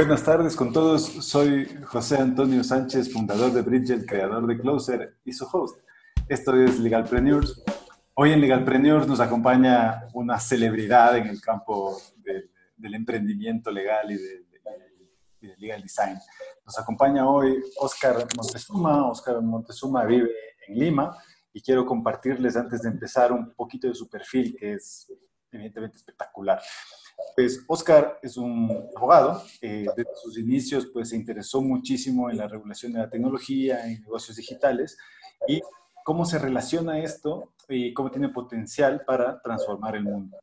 Buenas tardes con todos. Soy José Antonio Sánchez, fundador de Bridget, creador de Closer y su host. Esto es Legalpreneurs. Hoy en Legalpreneurs nos acompaña una celebridad en el campo del emprendimiento legal y de, legal design. Nos acompaña hoy Oscar Montezuma. Oscar Montezuma vive en Lima y quiero compartirles antes de empezar un poquito de su perfil que es evidentemente espectacular. Pues Oscar es un abogado, eh, desde sus inicios pues se interesó muchísimo en la regulación de la tecnología, en negocios digitales y cómo se relaciona esto y cómo tiene potencial para transformar el mundo.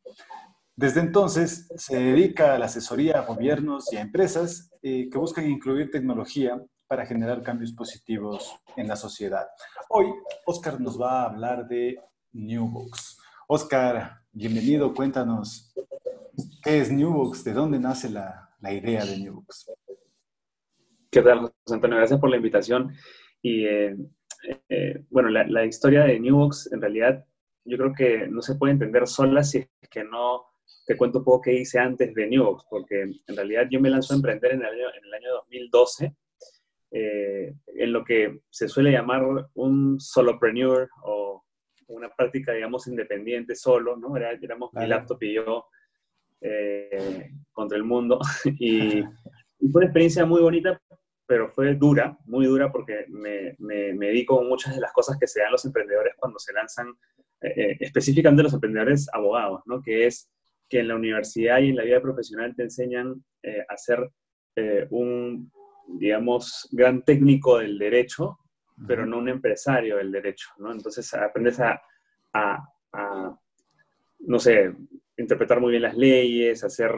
Desde entonces se dedica a la asesoría a gobiernos y a empresas eh, que buscan incluir tecnología para generar cambios positivos en la sociedad. Hoy Oscar nos va a hablar de Newbox. Oscar, bienvenido, cuéntanos ¿Qué es Newbox? ¿De dónde nace la, la idea de Newbox? ¿Qué tal, José Antonio? Gracias por la invitación. Y eh, eh, bueno, la, la, historia de Newbox en realidad yo creo que no se puede entender sola si es que no te cuento un poco qué hice antes de Newbox, porque en realidad yo me lanzo a emprender en el año, en el año 2012 eh, en lo que se suele llamar un solopreneur o una práctica, digamos, independiente solo, ¿no? Era, éramos mi laptop y yo eh, contra el mundo. y, fue una experiencia muy bonita, pero fue dura, muy dura porque me, me, me di con muchas de las cosas que se dan los emprendedores cuando se lanzan, eh, eh, específicamente los emprendedores abogados, ¿no? que es que en la universidad y en la vida profesional te enseñan a ser un, digamos, gran técnico del derecho, pero no un empresario del derecho, ¿no? Entonces aprendes a, a, a no sé, interpretar muy bien las leyes, hacer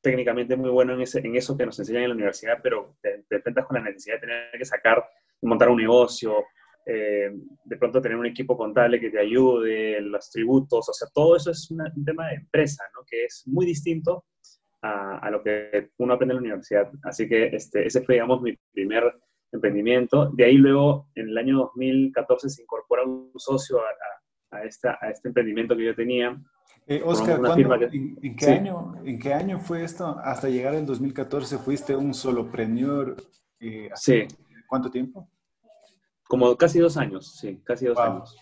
técnicamente muy bueno en, eso que nos enseñan en la universidad, pero te, enfrentas con la necesidad de tener que sacar, montar un negocio, eh, de pronto tener un equipo contable que te ayude, los tributos, o sea, todo eso es un tema de empresa, ¿no? Que es muy distinto a, lo que uno aprende en la universidad. Así que este, ese fue, digamos, mi primer emprendimiento. De ahí luego, en el año 2014, se incorpora un socio a este emprendimiento que yo tenía, eh, Oscar, en, qué año, ¿en qué año fue esto? Hasta llegar al 2014 fuiste un solopreneur. Eh, sí. ¿Cuánto tiempo? Como casi dos años, sí, casi dos años.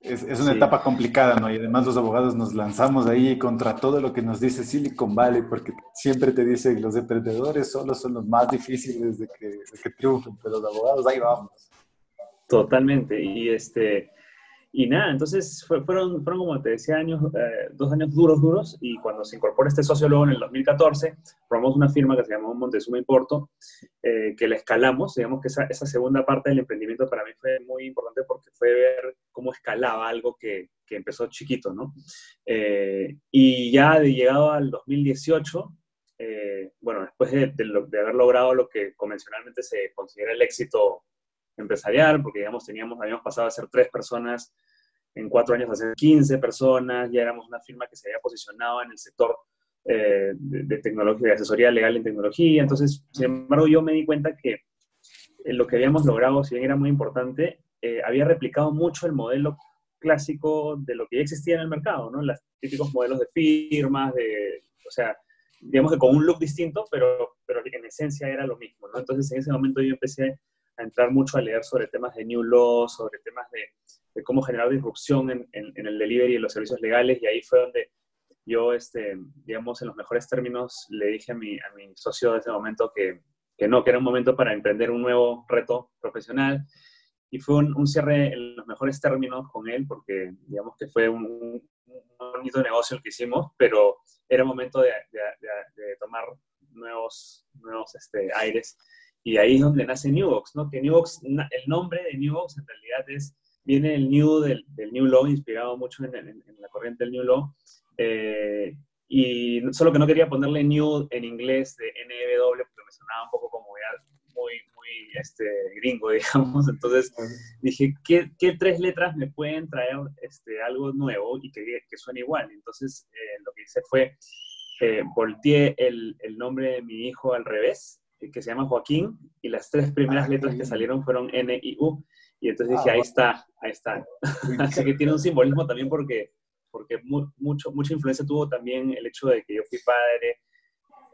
Es, es una etapa complicada, ¿no? Y además los abogados nos lanzamos ahí contra todo lo que nos dice Silicon Valley, porque siempre te dicen los emprendedores solo son los más difíciles de que, de que triunfen, pero los abogados ahí vamos. Totalmente. Y este, y nada, entonces fueron, fueron, como te decía, años, eh, dos años duros, duros, y cuando se incorpora este socio luego en el 2014, formamos una firma que se llamó Montezuma Importo, eh, que la escalamos, digamos que esa, esa, segunda parte del emprendimiento para mí fue muy importante porque fue ver cómo escalaba algo que, que empezó chiquito, ¿no? Eh, y ya de llegado al 2018, bueno, después de, de, de haber logrado lo que convencionalmente se considera el éxito empresarial, porque digamos, teníamos, habíamos pasado a ser tres personas en cuatro años a ser 15 personas, ya éramos una firma que se había posicionado en el sector eh, de, tecnología, de asesoría legal en tecnología. Entonces, sin embargo, yo me di cuenta que lo que habíamos logrado, si bien era muy importante, eh, había replicado mucho el modelo clásico de lo que ya existía en el mercado, ¿no? Los típicos modelos de firmas, de, o sea, digamos que con un look distinto, pero, pero en esencia era lo mismo, ¿no? Entonces, en ese momento yo empecé a entrar mucho a leer sobre temas de New Law, sobre temas de, de cómo generar disrupción en, en, en, el delivery y los servicios legales, y ahí fue donde yo, este, digamos, en los mejores términos, le dije a mi, a mi socio de ese momento que, que no, que era un momento para emprender un nuevo reto profesional, y fue un, un, cierre en los mejores términos con él, porque digamos que fue un, un bonito negocio el que hicimos, pero era momento de, de, de, de tomar nuevos, nuevos este, aires y ahí es donde nace Newbox, ¿no? Que Newbox, el nombre de Newbox en realidad es, viene el New del, del New Law, inspirado mucho en, en, en, la corriente del New Law. Eh, y solo que no quería ponerle New en inglés de NW porque me sonaba un poco como ya muy, muy este, gringo, digamos. Entonces dije, ¿qué, ¿qué, tres letras me pueden traer este, algo nuevo y que, que suene igual? Entonces eh, lo que hice fue, eh, volteé el, el nombre de mi hijo al revés que se llama Joaquín, y las tres primeras ah, letras que salieron fueron N y U, y entonces dije, ah, ahí está, ahí está. Así que tiene un simbolismo también porque, porque mucho, mucha influencia tuvo también el hecho de que yo fui padre,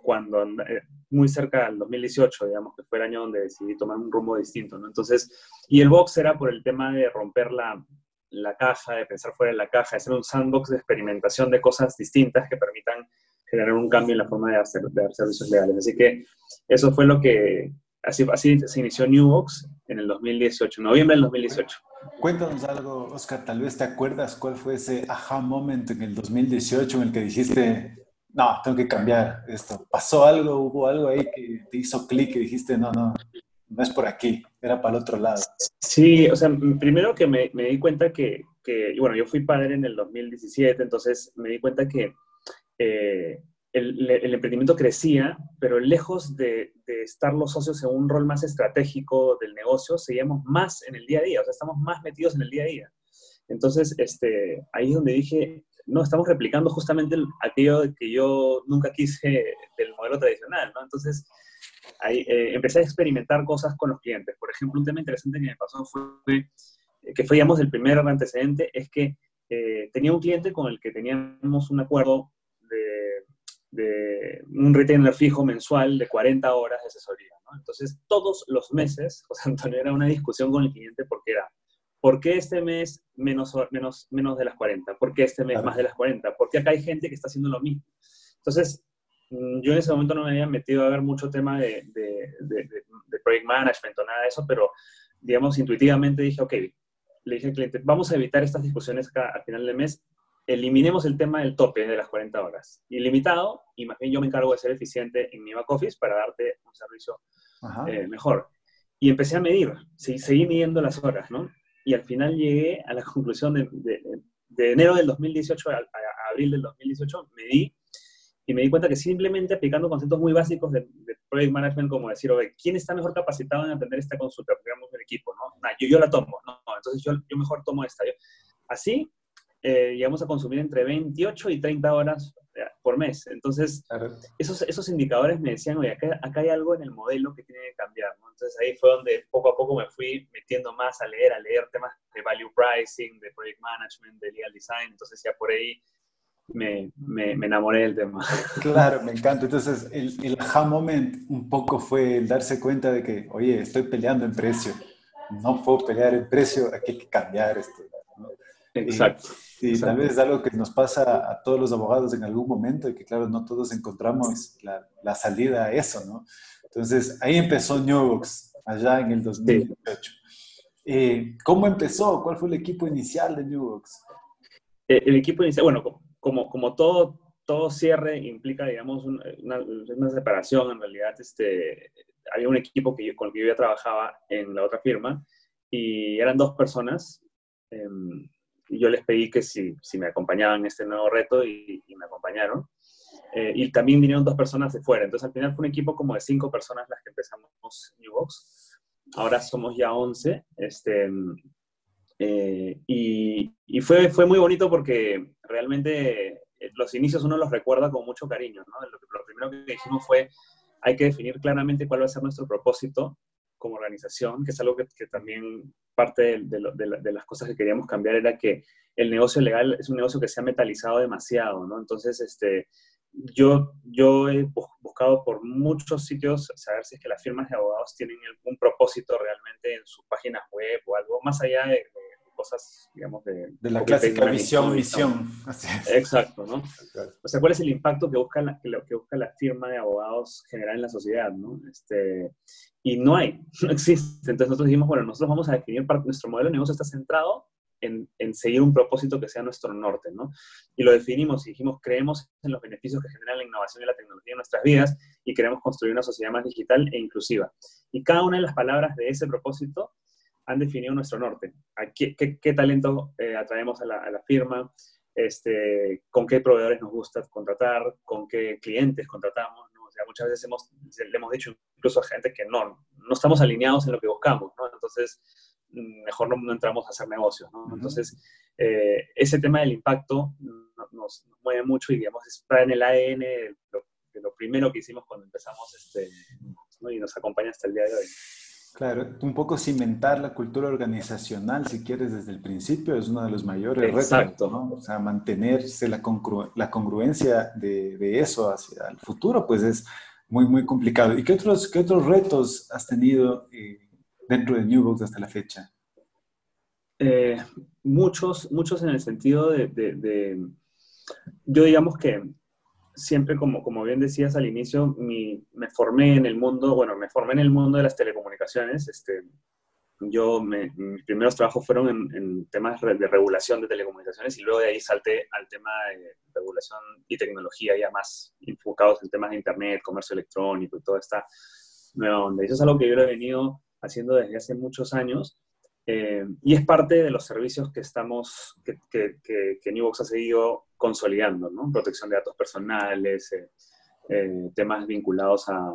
cuando, eh, muy cerca del 2018, digamos, que fue el año donde decidí tomar un rumbo distinto, ¿no? Entonces, y el box era por el tema de romper la, la caja, de pensar fuera de la caja, de hacer un sandbox de experimentación de cosas distintas que permitan generar un cambio en la forma de hacer, de servicios legales. Así que eso fue lo que, así, así se inició Newbox en el 2018, noviembre del 2018. Cuéntanos algo, Oscar, tal vez te acuerdas cuál fue ese aha moment en el 2018 en el que dijiste, no, tengo que cambiar esto. ¿Pasó algo, hubo algo ahí que te hizo clic y dijiste, no, no, no es por aquí, era para el otro lado? Sí, o sea, primero que me, me di cuenta que, que, bueno, yo fui padre en el 2017, entonces me di cuenta que eh, el, el, emprendimiento crecía, pero lejos de, de, estar los socios en un rol más estratégico del negocio, seguíamos más en el día a día, o sea, estamos más metidos en el día a día. Entonces, este, ahí es donde dije, no, estamos replicando justamente aquello que yo nunca quise del modelo tradicional, ¿no? Entonces, ahí eh, empecé a experimentar cosas con los clientes. Por ejemplo, un tema interesante que me pasó fue, que fue, digamos, el primer antecedente, es que eh, tenía un cliente con el que teníamos un acuerdo de un retainer fijo mensual de 40 horas de asesoría. ¿no? Entonces, todos los meses, José Antonio, era una discusión con el cliente porque era, ¿por qué este mes menos, menos, menos de las 40? ¿Por qué este mes más de las 40? ¿Por qué acá hay gente que está haciendo lo mismo? Entonces, mm, yo en ese momento no me había metido a ver mucho tema de, de, de, de project management o nada de eso, pero, digamos, intuitivamente dije, ok, le dije al cliente, vamos a evitar estas discusiones al final del mes eliminemos el tema del tope de las 40 horas. Ilimitado, y más bien yo me encargo de ser eficiente en mi back office para darte un servicio eh, mejor. Y empecé a medir, sí, seguí midiendo las horas, ¿no? Y al final llegué a la conclusión de, de, enero del 2018 a, abril del 2018, medí y me di cuenta que simplemente aplicando conceptos muy básicos de, project management, como decir, oye, ¿quién está mejor capacitado en atender esta consulta? Digamos, el equipo, ¿no? yo, yo la tomo, no, entonces yo, yo mejor tomo esta. Así eh, llegamos a consumir entre 28 y 30 horas por mes. Entonces, esos, esos indicadores me decían, oye, acá, acá, hay algo en el modelo que tiene que cambiar. Entonces ahí fue donde poco a poco me fui metiendo más a leer, a leer temas de value pricing, de project management, de legal design. Entonces ya por ahí me, me, enamoré del tema. Claro, me encanta. Entonces el, el aha moment un poco fue el darse cuenta de que, oye, estoy peleando en precio. No puedo pelear en precio, aquí hay que cambiar esto. Exacto. Y, tal vez es algo que nos pasa a todos los abogados en algún momento y que, claro, no todos encontramos la, la salida a eso, ¿no? Entonces, ahí empezó Newbox, allá en el 2018. Eh, ¿Cómo empezó? ¿Cuál fue el equipo inicial de Newbox? Eh, el equipo inicial, bueno, como, como todo, todo cierre implica, digamos, una, una, separación, en realidad, este, había un equipo que con el que yo ya trabajaba en la otra firma y eran dos personas. Em, y yo les pedí que si, si me acompañaban en este nuevo reto y, me acompañaron. Eh, y también vinieron dos personas de fuera. Entonces al final fue un equipo como de cinco personas las que empezamos Newbox. Ahora somos ya once. Este, eh, y, y fue, fue muy bonito porque realmente eh, los inicios uno los recuerda con mucho cariño. ¿no? Lo, lo primero que dijimos fue, hay que definir claramente cuál va a ser nuestro propósito como organización, que es algo que, también parte de, de, las cosas que queríamos cambiar era que el negocio legal es un negocio que se ha metalizado demasiado, ¿no? Entonces, este, yo, yo he buscado por muchos sitios saber si es que las firmas de abogados tienen algún propósito realmente en sus páginas web o algo más allá de, cosas, digamos, de... De la clásica visión, misión. Exacto, ¿no? O sea, ¿cuál es el impacto que busca, la, que, busca la firma de abogados generar en la sociedad, ¿no? Este, y no hay, no existe. Entonces nosotros dijimos, bueno, nosotros vamos a definir, nuestro modelo de negocio está centrado en, en, seguir un propósito que sea nuestro norte, ¿no? Y lo definimos y dijimos, creemos en los beneficios que genera la innovación y la tecnología en nuestras vidas y queremos construir una sociedad más digital e inclusiva. Y cada una de las palabras de ese propósito han definido nuestro norte. qué, qué, talento eh, atraemos a la, a la, firma? Este, ¿Con qué proveedores nos gusta contratar? ¿Con qué clientes contratamos? ¿no? O sea, muchas veces hemos, le hemos dicho incluso a gente que no, no estamos alineados en lo que buscamos, ¿no? Entonces, mejor no, entramos a hacer negocios, ¿no? Entonces, eh, ese tema del impacto nos, nos, mueve mucho y, digamos, está en el ADN de lo, de lo primero que hicimos cuando empezamos este, ¿no? y nos acompaña hasta el día de hoy. Claro, un poco cimentar la cultura organizacional, si quieres, desde el principio, es uno de los mayores Exacto. retos, ¿no? O sea, mantenerse la, la congruencia de, de, eso hacia el futuro, pues es muy, muy complicado. ¿Y qué otros, qué otros retos has tenido eh, dentro de Newbox hasta la fecha? Eh, muchos, muchos en el sentido de, de, yo digamos que siempre, como, como bien decías al inicio, me formé en el mundo, bueno, me formé en el mundo de las telecomunicaciones. Este, yo, mis primeros trabajos fueron en, temas de regulación de telecomunicaciones y luego de ahí salté al tema de regulación y tecnología ya más enfocados en temas de Internet, comercio electrónico y toda esta nueva onda. Eso es algo que yo he venido haciendo desde hace muchos años eh, y es parte de los servicios que estamos, que, que, que, que Newbox ha seguido consolidando, ¿no? Protección de datos personales, eh, eh, temas vinculados a,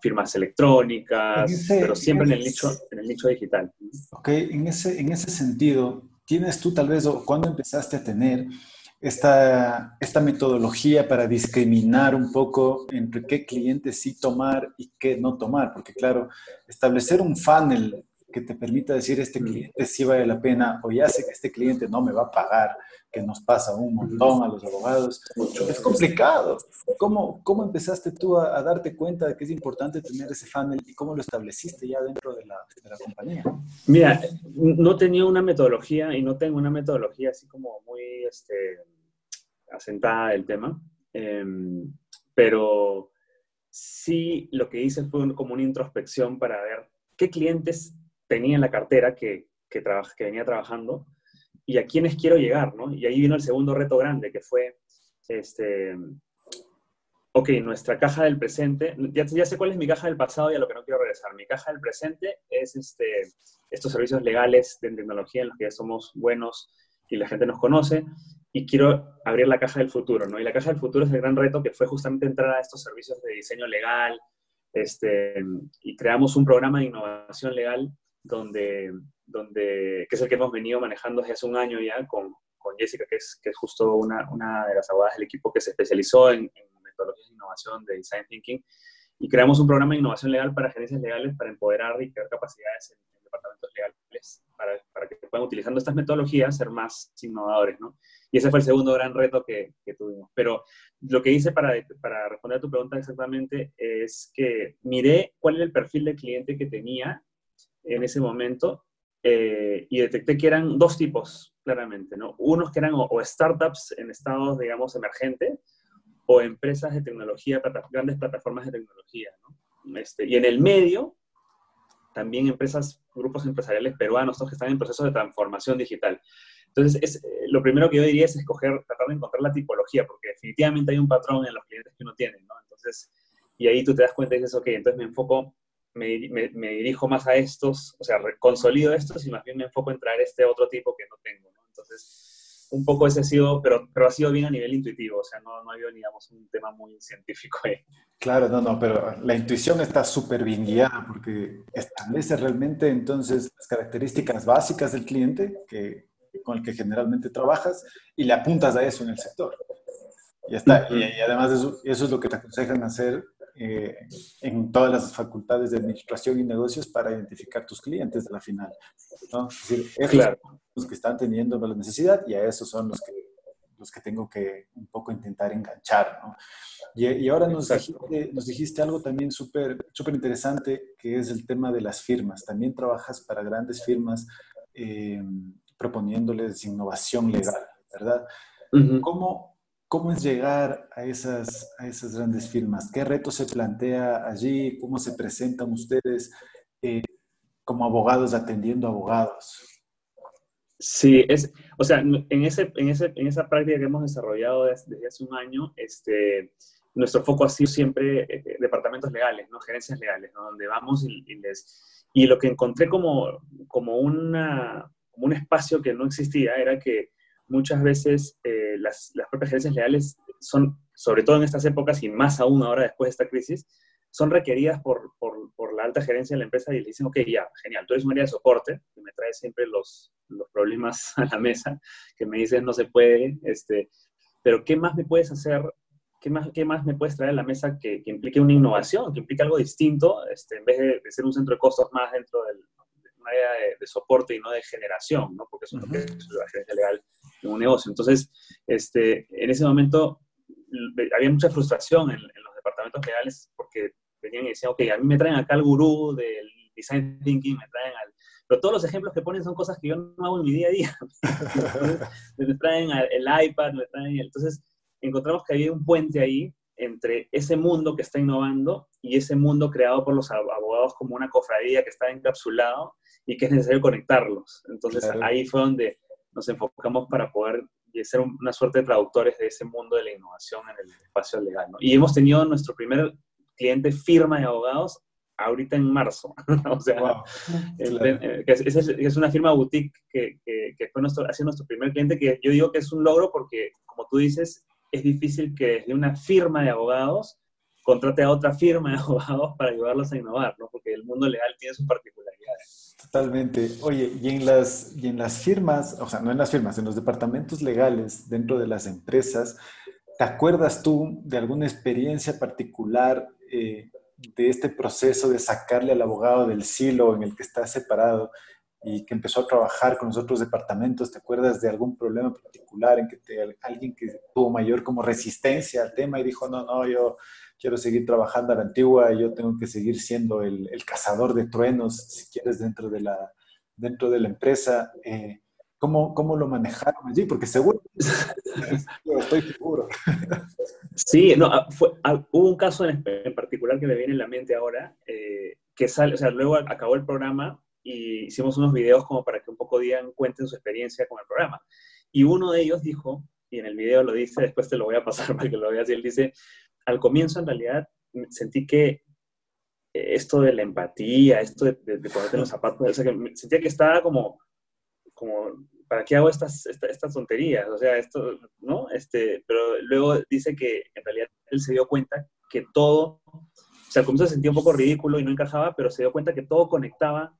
firmas electrónicas, pero siempre en, el nicho, en el nicho digital. Ok, en ese, en ese sentido, ¿tienes tú tal vez, o cuándo empezaste a tener esta, esta metodología para discriminar un poco entre qué clientes sí tomar y qué no tomar? Porque claro, establecer un funnel que te permita decir este cliente sí vale la pena o ya sé que este cliente no me va a pagar, que nos pasa un montón a los abogados. Es complicado. ¿Cómo, cómo empezaste tú a, darte cuenta de que es importante tener ese funnel y cómo lo estableciste ya dentro de la, de la compañía? Mira, no tenía una metodología y no tengo una metodología así como muy este, asentada del tema, em, pero sí lo que hice fue como una introspección para ver qué clientes tenía en la cartera que, que, que venía trabajando y a quiénes quiero llegar, ¿no? Y ahí vino el segundo reto grande, que fue, este, ok, nuestra caja del presente, ya, ya, sé cuál es mi caja del pasado y a lo que no quiero regresar. Mi caja del presente es este, estos servicios legales de tecnología en los que ya somos buenos y la gente nos conoce, y quiero abrir la caja del futuro, ¿no? Y la caja del futuro es el gran reto que fue justamente entrar a estos servicios de diseño legal, este, y creamos un programa de innovación legal donde, donde, que es el que hemos venido manejando desde hace un año ya con, con Jessica, que es, que es justo una, una de las abogadas del equipo que se especializó en, metodologías de innovación de Design Thinking. Y creamos un programa de innovación legal para gerencias legales para empoderar y crear capacidades en, departamentos legales para, para, que puedan, utilizando estas metodologías, ser más innovadores, ¿no? Y ese fue el segundo gran reto que, que tuvimos. Pero lo que hice para, para responder a tu pregunta exactamente es que miré cuál era el perfil de cliente que tenía en ese momento eh, y detecté que eran dos tipos, claramente, ¿no? Unos que eran o, startups en estados, digamos, emergentes o empresas de tecnología, grandes plataformas de tecnología, ¿no? Este, y en el medio, también empresas, grupos empresariales peruanos, que están en proceso de transformación digital. Entonces, es, eh, lo primero que yo diría es escoger, tratar de encontrar la tipología, porque definitivamente hay un patrón en los clientes que uno tiene, ¿no? Entonces, y ahí tú te das cuenta y dices, ok, entonces me enfoco me, me, dirijo más a estos, o sea, consolido estos y más bien me enfoco en traer este otro tipo que no tengo, ¿no? Entonces, un poco ese ha sido, pero, pero ha sido bien a nivel intuitivo, o sea, no, no ha habido, digamos, un tema muy científico ahí. Claro, no, no, pero la intuición está súper bien guiada porque establece realmente entonces las características básicas del cliente que, con el que generalmente trabajas y le apuntas a eso en el sector. Y está. Y, y además eso, eso es lo que te aconsejan hacer eh, en todas las facultades de administración y negocios para identificar tus clientes de la final. ¿no? Es decir, esos son los que están teniendo la necesidad y a esos son los que, los que tengo que un poco intentar enganchar. ¿no? Y, y, ahora nos dijiste, nos dijiste, algo también súper interesante, que es el tema de las firmas. También trabajas para grandes firmas eh, proponiéndoles innovación legal, ¿verdad? ¿Cómo, ¿Cómo es llegar a esas, a esas grandes firmas? ¿Qué reto se plantea allí? ¿Cómo se presentan ustedes eh, como abogados atendiendo abogados? Sí, es, o sea, en, ese, en, ese, en esa práctica que hemos desarrollado desde, hace un año, este, nuestro foco ha sido siempre eh, departamentos legales, ¿no? gerencias legales, ¿no? donde vamos y, y, les... Y lo que encontré como, como, una, como un espacio que no existía era que muchas veces eh, las, las, propias gerencias legales son, sobre todo en estas épocas y más aún ahora después de esta crisis, son requeridas por, por, por la alta gerencia de la empresa y le dicen, ok, ya, genial, tú eres un área de soporte, que me trae siempre los, los problemas a la mesa, que me dices no se puede, este, pero ¿qué más me puedes hacer ¿qué más, qué más me puedes traer a la mesa que, que implique una innovación, que implique algo distinto, este, en vez de, ser un centro de costos más dentro del, de una área de, soporte y no de generación, ¿no? Porque eso es lo que es la gerencia legal en un negocio. Entonces, este, en ese momento había mucha frustración en, en los departamentos legales porque venían y decían, ok, a mí me traen acá el gurú del design thinking, me traen al pero todos los ejemplos que ponen son cosas que yo no hago en mi día a día. me traen el iPad, me traen... Entonces, encontramos que había un puente ahí entre ese mundo que está innovando y ese mundo creado por los abogados como una cofradía que está encapsulado y que es necesario conectarlos. Entonces, ahí fue donde nos enfocamos para poder ser una suerte de traductores de ese mundo de la innovación en el espacio legal. Y hemos tenido nuestro primer cliente firma de abogados ahorita en marzo. o sea, eh, es, una firma boutique que, que, fue nuestro, ha sido nuestro primer cliente, que yo digo que es un logro porque, como tú dices, es difícil que desde una firma de abogados contrate a otra firma de abogados para ayudarlos a innovar, ¿no? Porque el mundo legal tiene sus particularidades. Totalmente. Oye, y en las, y en las firmas, o sea, no en las firmas, en los departamentos legales dentro de las empresas, ¿te acuerdas tú de alguna experiencia particular eh, de este proceso de sacarle al abogado del silo en el que está separado y que empezó a trabajar con los otros departamentos, ¿te acuerdas de algún problema particular en que alguien que tuvo mayor como resistencia al tema y dijo, no, no, yo quiero seguir trabajando a la antigua, yo tengo que seguir siendo el, cazador de truenos, si quieres, dentro de la, dentro de la empresa? Eh, ¿Cómo, ¿Cómo, lo manejaron allí? Porque seguro, estoy seguro. Sí, no, ah, fue, ah, hubo un caso en, particular que me viene en la mente ahora, eh, que sale, o sea, luego acabó el programa y hicimos unos videos como para que un poco digan, cuenten su experiencia con el programa. Y uno de ellos dijo, y en el video lo dice, después te lo voy a pasar para que lo veas, y él dice, al comienzo en realidad sentí que esto de la empatía, esto de, ponerte en los zapatos, o sea, que sentía que estaba como como, ¿para qué hago estas, estas, tonterías? O sea, esto, ¿no? Este, pero luego dice que en realidad él se dio cuenta que todo, o sea, al comienzo se sentía un poco ridículo y no encajaba, pero se dio cuenta que todo conectaba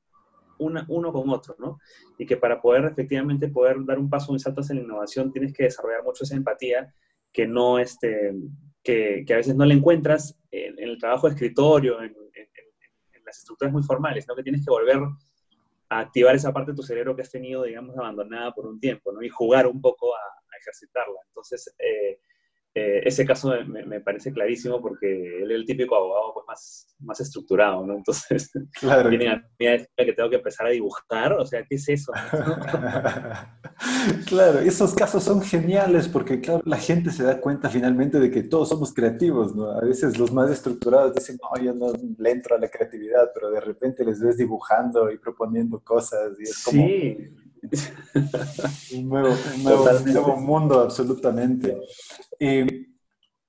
uno con otro, ¿no? Y que para poder efectivamente poder dar un paso, un salto hacia la innovación, tienes que desarrollar mucho esa empatía que no, este, que, que a veces no le encuentras en, el trabajo de escritorio, en, en, las estructuras muy formales, ¿no? Que tienes que volver a activar esa parte de tu cerebro que has tenido, digamos, abandonada por un tiempo, ¿no? Y jugar un poco a, ejercitarla. Entonces, eh, eh, ese caso me, parece clarísimo porque él es el típico abogado pues, más, más estructurado, ¿no? Entonces, claro. viene a mí que tengo que empezar a dibujar, o sea, ¿qué es eso? claro, esos casos son geniales porque, claro, la gente se da cuenta finalmente de que todos somos creativos, ¿no? A veces los más estructurados dicen, no, yo no le entro a la creatividad, pero de repente les ves dibujando y proponiendo cosas y es como... Sí. Un nuevo, un nuevo mundo, absolutamente.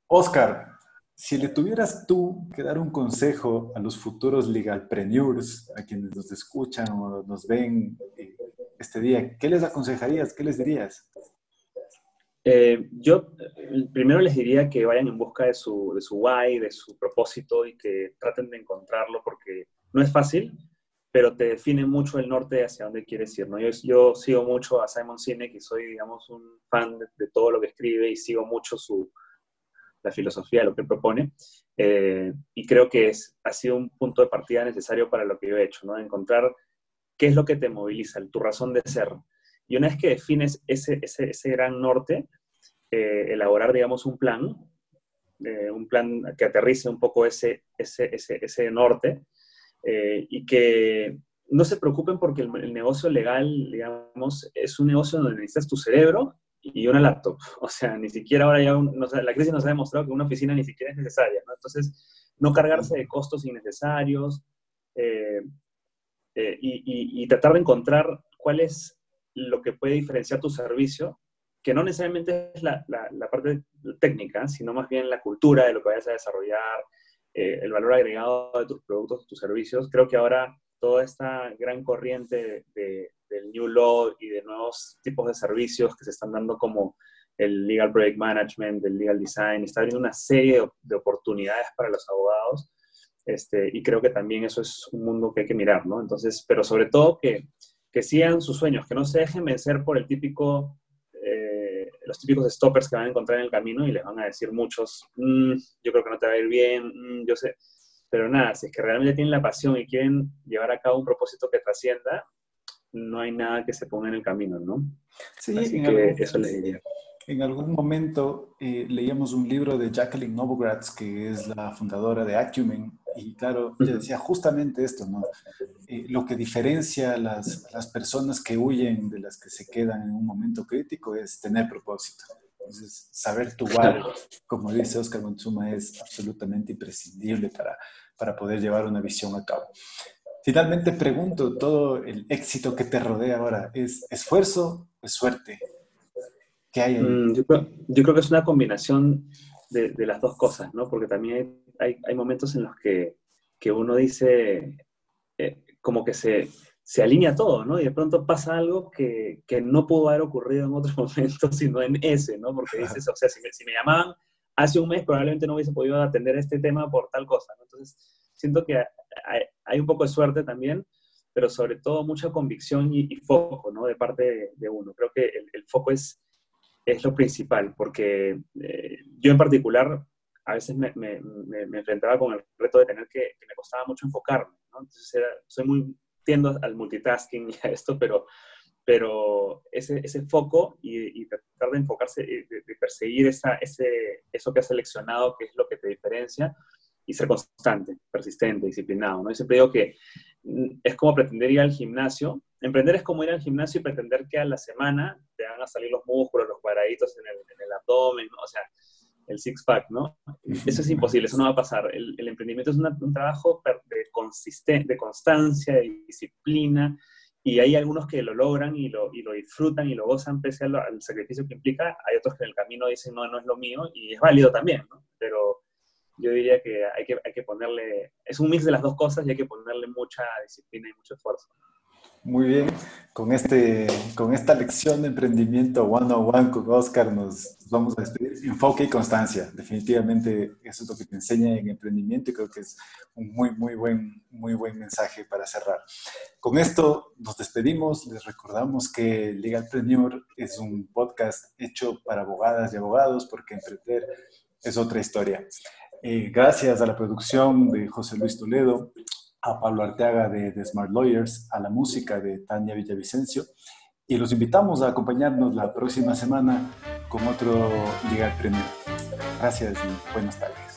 Oscar, si le tuvieras tú que dar un consejo a los futuros legalpreneurs, a quienes nos escuchan o nos ven eh, este día, ¿qué les aconsejarías? ¿Qué les dirías? Eh, yo primero les diría que vayan en busca de su, de su why, de su propósito y que traten de encontrarlo porque no es fácil, pero te define mucho el norte hacia dónde quieres ir. ¿no? Yo, yo sigo mucho a Simon Sinek y soy, digamos, un fan de, todo lo que escribe y sigo mucho su, la filosofía, lo que propone. Eh, y creo que es, ha sido un punto de partida necesario para lo que yo he hecho, ¿no? encontrar qué es lo que te moviliza, tu razón de ser. Y una vez que defines ese, ese, ese gran norte, eh, elaborar, digamos, un plan, eh, un plan que aterrice un poco ese, ese, ese, ese norte eh, y que no se preocupen porque el, negocio legal, digamos, es un negocio donde necesitas tu cerebro y una laptop. O sea, ni siquiera ahora ya, la crisis nos ha demostrado que una oficina ni siquiera es necesaria, ¿no? Entonces, no cargarse de costos innecesarios eh, eh, y, tratar de encontrar cuál es lo que puede diferenciar tu servicio, que no necesariamente es la, la parte técnica, sino más bien la cultura de lo que vayas a desarrollar, eh, el valor agregado de tus productos, tus servicios. Creo que ahora toda esta gran corriente de, del New Law y de nuevos tipos de servicios que se están dando como el Legal Project Management, el Legal Design, está abriendo una serie de, oportunidades para los abogados. Este, y creo que también eso es un mundo que hay que mirar, ¿no? Entonces, pero sobre todo que, que sigan sus sueños, que no se dejen vencer por el típico, los típicos stoppers que van a encontrar en el camino y les van a decir muchos, mm, yo creo que no te va a ir bien, mm, yo sé. Pero nada, si es que realmente tienen la pasión y quieren llevar a cabo un propósito que trascienda, no hay nada que se ponga en el camino, ¿no? Sí, Así que eso le diría. En algún momento eh, leíamos un libro de Jacqueline Novogratz, que es la fundadora de Acumen, y claro, ella decía justamente esto, ¿no? Eh, lo que diferencia a las, las, personas que huyen de las que se quedan en un momento crítico es tener propósito. Entonces, saber tu why, como dice Oscar Montzuma, es absolutamente imprescindible para, para poder llevar una visión a cabo. Finalmente pregunto, ¿todo el éxito que te rodea ahora es esfuerzo o es suerte? Mm, yo, creo, que es una combinación de, las dos cosas, ¿no? Porque también hay, momentos en los que, uno dice, eh, como que se, se alinea todo, ¿no? Y de pronto pasa algo que, no pudo haber ocurrido en otro momento, sino en ese, ¿no? Porque dices, o sea, si me, llamaban hace un mes, probablemente no hubiese podido atender este tema por tal cosa, ¿no? Entonces, siento que hay, un poco de suerte también, pero sobre todo mucha convicción y, foco, ¿no? De parte de, uno. Creo que el foco es es lo principal, porque eh, yo en particular a veces me, enfrentaba con el reto de tener que, me costaba mucho enfocarme, ¿no? Entonces soy muy, tiendo al multitasking y a esto, pero, pero ese, ese foco y, tratar de enfocarse, de, de perseguir esa, ese, eso que has seleccionado, que es lo que te diferencia, y ser constante, persistente, disciplinado, ¿no? Siempre digo que mm, es como pretender ir al gimnasio. Emprender es como ir al gimnasio y pretender que a la semana te van a salir los músculos, los cuadraditos en el, en el abdomen, ¿no? o sea, el six-pack, ¿no? Eso es imposible, eso no va a pasar. El, el emprendimiento es un trabajo de, de constancia, y disciplina, y hay algunos que lo logran y lo, y lo disfrutan y lo gozan pese al, al, sacrificio que implica. Hay otros que en el camino dicen, no, no es lo mío, y es válido también, ¿no? Pero yo diría que hay, que hay que ponerle, es un mix de las dos cosas y hay que ponerle mucha disciplina y mucho esfuerzo. Muy bien, con, este, con esta lección de emprendimiento one on one con Oscar nos vamos a despedir. Enfoque y constancia, definitivamente eso es lo que te enseña en emprendimiento y creo que es un muy, muy buen, muy buen mensaje para cerrar. Con esto nos despedimos, les recordamos que Legalpreneur es un podcast hecho para abogadas y abogados porque emprender es otra historia. Eh, gracias a la producción de José Luis Toledo, a Pablo Arteaga de, de, Smart Lawyers, a la música de Tania Villavicencio. Y los invitamos a acompañarnos la próxima semana con otro Legal Premier. Gracias y buenas tardes.